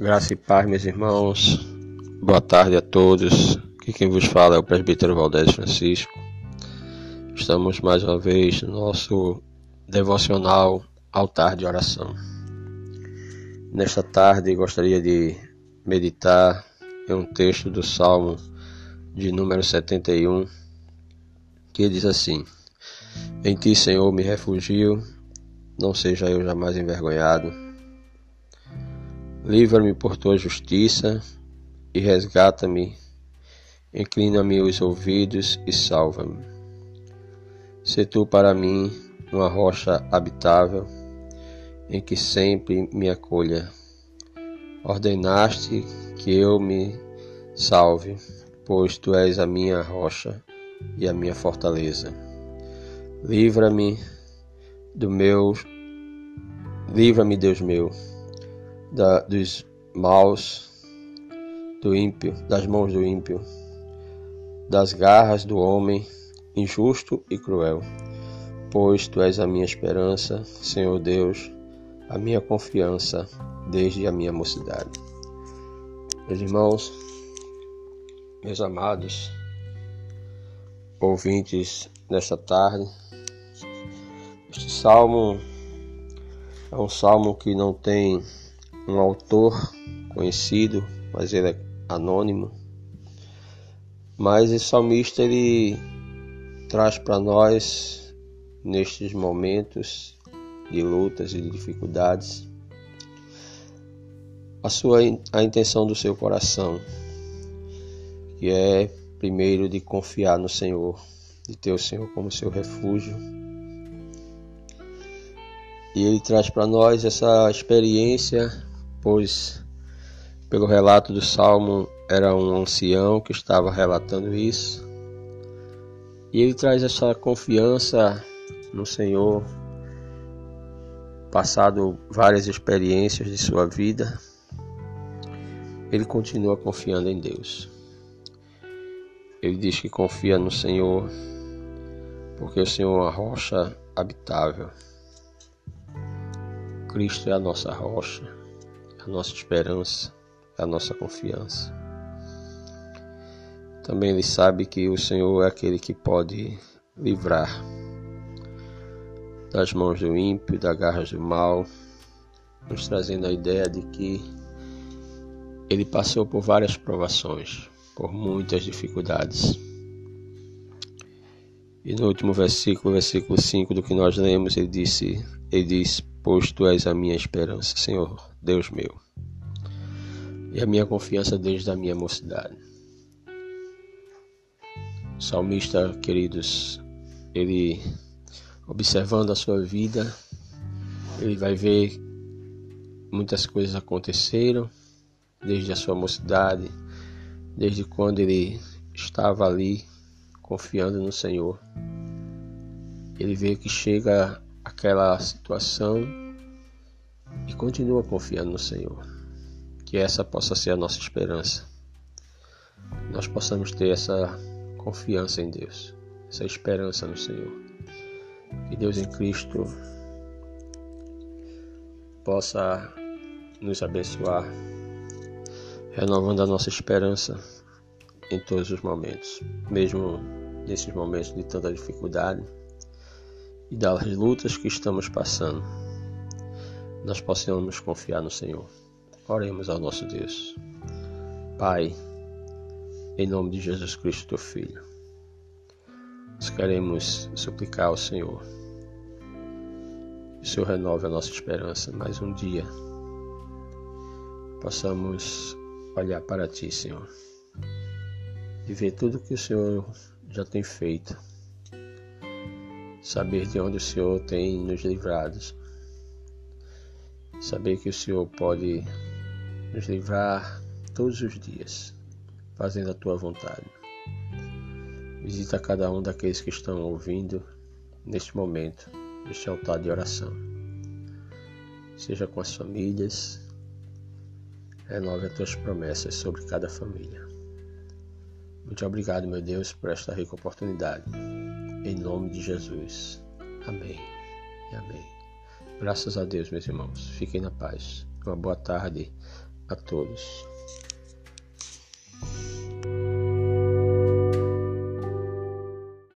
Graça e paz, meus irmãos. Boa tarde a todos. Aqui quem vos fala é o presbítero Valdez Francisco. Estamos mais uma vez no nosso devocional altar de oração. Nesta tarde gostaria de meditar em um texto do Salmo de número 71, que diz assim: Em ti, Senhor, me refugio, não seja eu jamais envergonhado. Livra-me por tua justiça e resgata-me. Inclina-me os ouvidos e salva-me. Se tu para mim uma rocha habitável, em que sempre me acolha. Ordenaste que eu me salve, pois tu és a minha rocha e a minha fortaleza. Livra-me do meu livra-me, Deus meu da, dos maus do ímpio, das mãos do ímpio, das garras do homem injusto e cruel. Pois tu és a minha esperança, Senhor Deus, a minha confiança desde a minha mocidade. Meus irmãos, meus amados, ouvintes nesta tarde, este salmo é um salmo que não tem um autor conhecido, mas ele é anônimo. Mas esse salmista ele traz para nós nestes momentos de lutas e de dificuldades a sua a intenção do seu coração, que é primeiro de confiar no Senhor, de ter o Senhor como seu refúgio. E ele traz para nós essa experiência pois, pelo relato do salmo, era um ancião que estava relatando isso. E ele traz essa confiança no Senhor, passado várias experiências de sua vida, ele continua confiando em Deus. Ele diz que confia no Senhor, porque o Senhor é uma rocha habitável. Cristo é a nossa rocha a nossa esperança, a nossa confiança. Também ele sabe que o Senhor é aquele que pode livrar das mãos do ímpio, das garras do mal, nos trazendo a ideia de que ele passou por várias provações, por muitas dificuldades. E no último versículo, versículo 5 do que nós lemos, ele disse, ele diz: "Pois tu és a minha esperança, Senhor, Deus meu, e a minha confiança desde a minha mocidade. O salmista, queridos, ele observando a sua vida, ele vai ver muitas coisas aconteceram desde a sua mocidade, desde quando ele estava ali confiando no Senhor. Ele vê que chega aquela situação e continua confiando no Senhor. Que essa possa ser a nossa esperança. Nós possamos ter essa confiança em Deus, essa esperança no Senhor. Que Deus em Cristo possa nos abençoar, renovando a nossa esperança em todos os momentos, mesmo nesses momentos de tanta dificuldade e das lutas que estamos passando nós possamos confiar no Senhor. Oremos ao nosso Deus. Pai, em nome de Jesus Cristo, teu Filho, nós queremos suplicar ao Senhor que o Senhor renove a nossa esperança mais um dia. Possamos olhar para Ti, Senhor, e ver tudo que o Senhor já tem feito. Saber de onde o Senhor tem nos livrado Saber que o Senhor pode nos livrar todos os dias, fazendo a tua vontade. Visita cada um daqueles que estão ouvindo neste momento, neste altar de oração. Seja com as famílias, renove as tuas promessas sobre cada família. Muito obrigado, meu Deus, por esta rica oportunidade. Em nome de Jesus. Amém e amém. Graças a Deus, meus irmãos. Fiquem na paz. Uma boa tarde a todos.